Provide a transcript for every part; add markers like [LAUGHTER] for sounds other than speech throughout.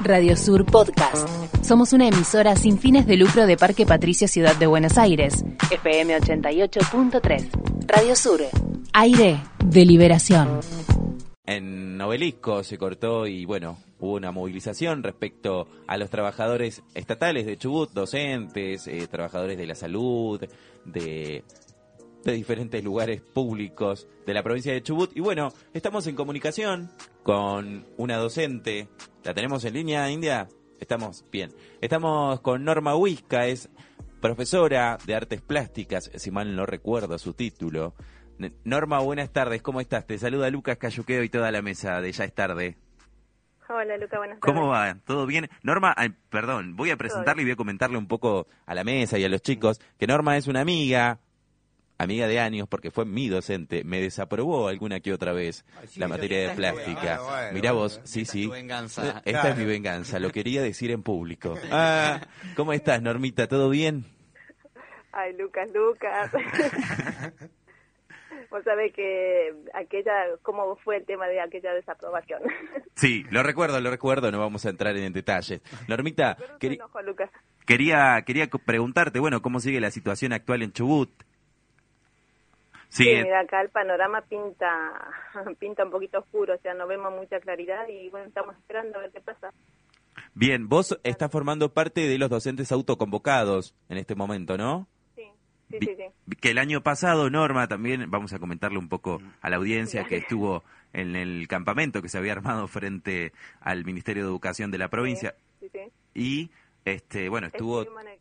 Radio Sur Podcast. Somos una emisora sin fines de lucro de Parque Patricio Ciudad de Buenos Aires. FM 88.3. Radio Sur. Aire de liberación. En Obelisco se cortó y bueno, hubo una movilización respecto a los trabajadores estatales de Chubut, docentes, eh, trabajadores de la salud, de, de diferentes lugares públicos de la provincia de Chubut. Y bueno, estamos en comunicación con una docente. ¿La tenemos en línea, India? Estamos bien. Estamos con Norma Huisca, es profesora de artes plásticas, si mal no recuerdo su título. Norma, buenas tardes, ¿cómo estás? Te saluda Lucas Cayuqueo y toda la mesa de Ya es tarde. Hola Lucas, buenas tardes. ¿Cómo va? ¿Todo bien? Norma, ay, perdón, voy a presentarle y voy a comentarle un poco a la mesa y a los chicos que Norma es una amiga, amiga de años porque fue mi docente, me desaprobó alguna que otra vez la materia de plástica. Bueno, bueno, Mirá vos, bueno, sí, esta es sí. tu venganza. [LAUGHS] Esta Claro. es mi venganza, lo quería decir en público. [LAUGHS] Ah, ¿Cómo estás, Normita? ¿Todo bien? Ay, Lucas, Lucas. [LAUGHS] Vos sabés que aquella, cómo fue el tema de aquella desaprobación. Sí, lo recuerdo, lo recuerdo, no vamos a entrar en detalles. Normita, queri- Lucas. quería, quería preguntarte, bueno, ¿cómo sigue la situación actual en Chubut? Sí, mira, acá el panorama pinta [LAUGHS] pinta un poquito oscuro, o sea, no vemos mucha claridad y bueno, estamos esperando a ver qué pasa. bien, vos estás formando parte de los docentes autoconvocados en este momento, ¿no? Sí, sí, sí, sí. Que el año pasado, Norma, también vamos a comentarle un poco a la audiencia que estuvo en el campamento que se había armado frente al Ministerio de Educación de la provincia Sí, sí. y, este, bueno, estuvo, Estuvimos en el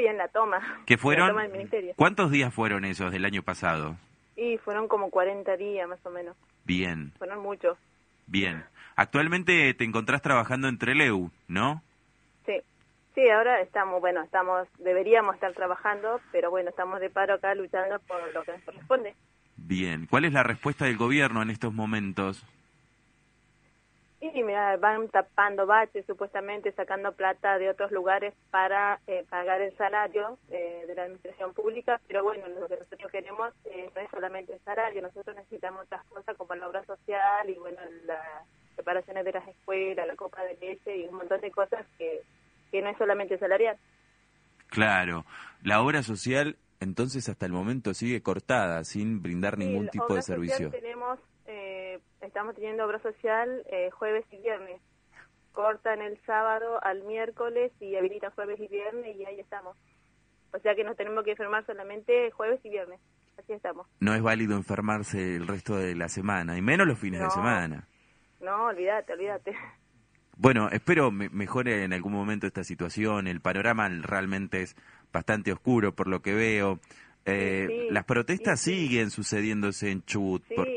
y en la toma. En fueron, La toma del ministerio. ¿cuántos días fueron esos del año pasado? Y fueron como 40 días más o menos. Bien, Fueron muchos. bien. Actualmente te encontrás trabajando en Treleu, ¿no? Sí, sí, ahora estamos, bueno, estamos, deberíamos estar trabajando, pero bueno, estamos de paro acá luchando por lo que nos corresponde. Bien. ¿Cuál es la respuesta del gobierno en estos momentos? Mira, van tapando baches supuestamente, sacando plata de otros lugares para eh, pagar el salario eh, de la administración pública, pero bueno, lo que nosotros queremos eh, no es solamente el salario, nosotros necesitamos otras cosas como la obra social y bueno, las reparaciones de las escuelas, la copa de leche y un montón de cosas que, que no es solamente salarial. Claro. La obra social, entonces, hasta el momento sigue cortada, sin brindar ningún Sí, tipo de servicio. Tenemos, eh, estamos teniendo obra social eh, jueves y viernes. Cortan el sábado al miércoles y habilitan jueves y viernes y ahí estamos. O sea que nos tenemos que enfermar solamente jueves y viernes. Así estamos. No es válido enfermarse el resto de la semana, y menos los fines de semana. No, olvídate, olvídate. Bueno, espero me- mejore en algún momento esta situación. El panorama realmente es bastante oscuro por lo que veo. Eh, Sí, las protestas sí, siguen sucediendo en Chubut. por- Sí, mon-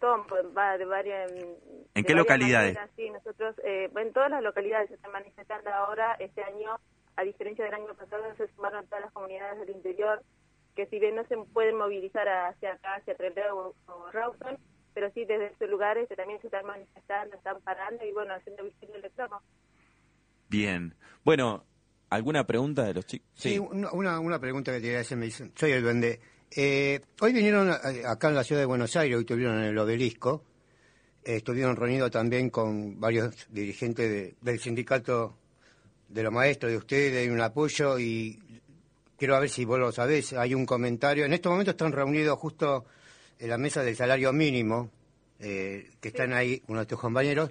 montón, pues, va de varias... ¿En de qué varias localidades? maneras, sí, nosotros, eh, en todas las localidades se están manifestando ahora, este año, a diferencia del año pasado, se sumaron todas las comunidades del interior, que si bien no se pueden movilizar hacia acá, hacia Trelew o, o Rawson, pero sí desde estos lugares que también se están manifestando, están parando y bueno, haciendo visible el reclamo. Bien. Bueno, ¿alguna pregunta de los chicos? Sí, una, una- una pregunta que te quería hacer, me dicen, soy el duende. Eh, hoy vinieron eh, acá en la ciudad de Buenos Aires, hoy estuvieron en el obelisco, eh, estuvieron reunidos también con varios dirigentes de- del sindicato de los maestros de ustedes, hay un apoyo y quiero ver si vos lo sabés, hay un comentario. En estos momentos están reunidos justo en la mesa del salario mínimo, eh, que están ahí uno de tus compañeros.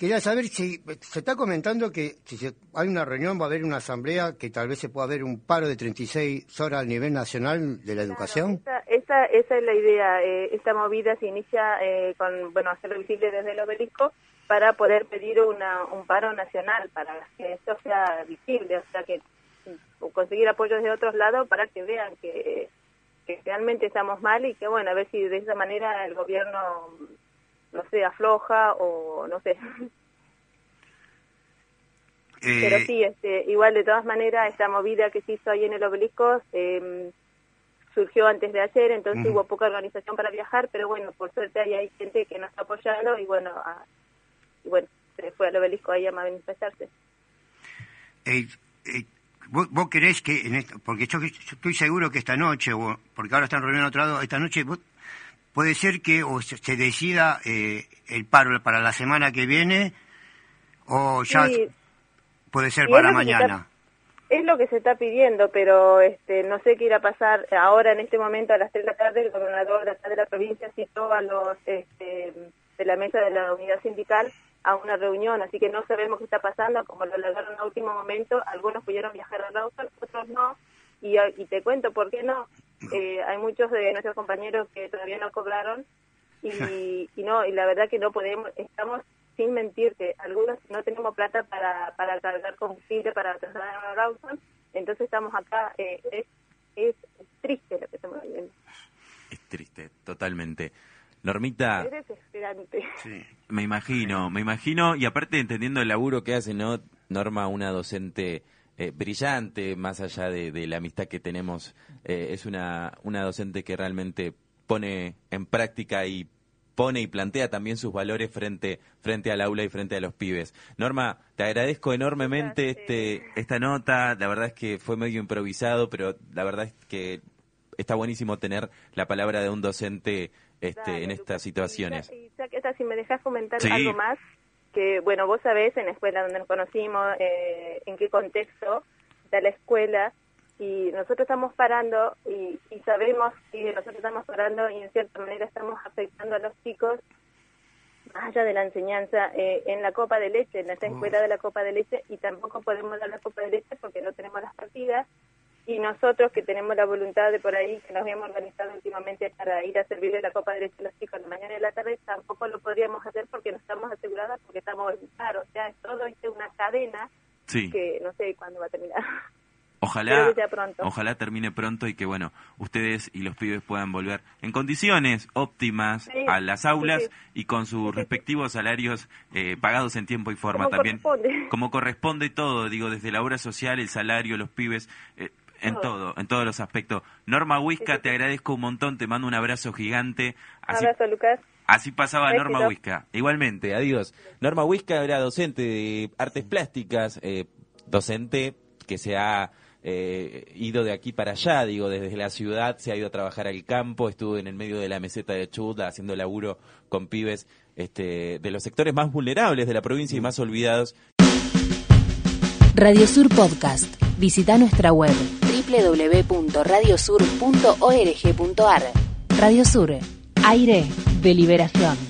Quería saber si se está comentando que si se- hay una reunión, va a haber una asamblea, que tal vez se pueda haber un paro de 36 horas a nivel nacional de la educación. Esa, esa, esa es la idea. eh, esta movida se inicia eh, con, bueno, hacerlo visible desde el obelisco para poder pedir una, un paro nacional, para que esto sea visible, o sea, que mm, conseguir apoyos de otros lados para que vean que, que realmente estamos mal y que, bueno, a ver si de esa manera el gobierno, no sé, afloja o no sé. Pero Eh, sí, este, igual de todas maneras, esta movida que se hizo ahí en el obelisco eh, surgió antes de ayer, entonces hubo poca organización para viajar, pero bueno, por suerte ahí hay gente que nos está apoyando y bueno, a- y bueno se fue al obelisco ahí a manifestarse. eh, eh, ¿vos, vos querés que, en esto, porque yo, yo estoy seguro que esta noche, porque ahora están reuniendo otro lado, esta noche vos puede ser que o se, decida eh, el paro para la semana que viene o ya Sí, puede ser Y para mañana. está- Es lo que se está pidiendo, pero este, no sé qué irá a pasar ahora en este momento a las 3 de la tarde. El gobernador de acá de la provincia citó a los este, de la mesa de la unidad sindical a una reunión, así que no sabemos qué está pasando, como lo alargaron a último momento, algunos pudieron viajar a Rawson, otros no, y, y te cuento por qué no. Eh, hay muchos de nuestros compañeros que todavía no cobraron y, y no, y la verdad que no podemos, estamos sin mentirte, algunos no tenemos plata para, para cargar combustible para trasladar a Rawson, entonces estamos acá, eh, es, es triste lo que estamos viviendo, Es triste, totalmente. Normita, es desesperante. Sí. me imagino, me imagino, y aparte entendiendo el laburo que hace, ¿no? Norma, una docente eh, brillante, más allá de, de la amistad que tenemos, eh, es una, una docente que realmente pone en práctica y pone y plantea también sus valores frente, frente al aula y frente a los pibes. Norma, te agradezco enormemente Gracias. este, esta nota, la verdad es que fue medio improvisado, pero la verdad es que está buenísimo tener la palabra de un docente este, Dale, en estas Lucas. situaciones. Y, y esta, si me dejas comentar Sí. algo más, que bueno, vos sabés en la escuela donde nos conocimos, eh, en qué contexto está la escuela, y nosotros estamos parando y, y sabemos que nosotros estamos parando y en cierta manera estamos afectando a los chicos más allá de la enseñanza eh, en la copa de leche, en esta escuela de la copa de leche, y tampoco podemos dar la copa de leche porque no tenemos las partidas, y nosotros que tenemos la voluntad de por ahí, que nos habíamos organizado últimamente para ir a servirle la copa de leche a los chicos en la mañana y en la tarde, tampoco lo podríamos hacer porque no estamos aseguradas, porque estamos en paro, o sea, es todo una cadena Sí. que no sé cuándo va a terminar. [LAUGHS] Ojalá, ojalá termine pronto y que bueno, ustedes y los pibes puedan volver en condiciones óptimas Sí, a las aulas sí, sí. y con sus respectivos salarios eh, pagados en tiempo y forma Como también. corresponde. Como corresponde todo, digo, desde la obra social, el salario, los pibes, eh, en Todo. todo, en todos los aspectos. Norma Huisca, Sí, sí, te agradezco un montón, te mando un abrazo gigante. Así, Abrazo, Lucas. así pasaba Éxito. Norma Huisca. Igualmente, adiós. Norma Huisca era docente de artes plásticas, eh, docente que se ha eh, ido de aquí para allá, digo, desde la ciudad se ha ido a trabajar al campo, estuvo en el medio de la meseta de Chubut haciendo laburo con pibes este, de los sectores más vulnerables de la provincia y más olvidados. Radio Sur Podcast. Visita nuestra web www.radiosur.org.ar. Radio Sur. Aire de liberación.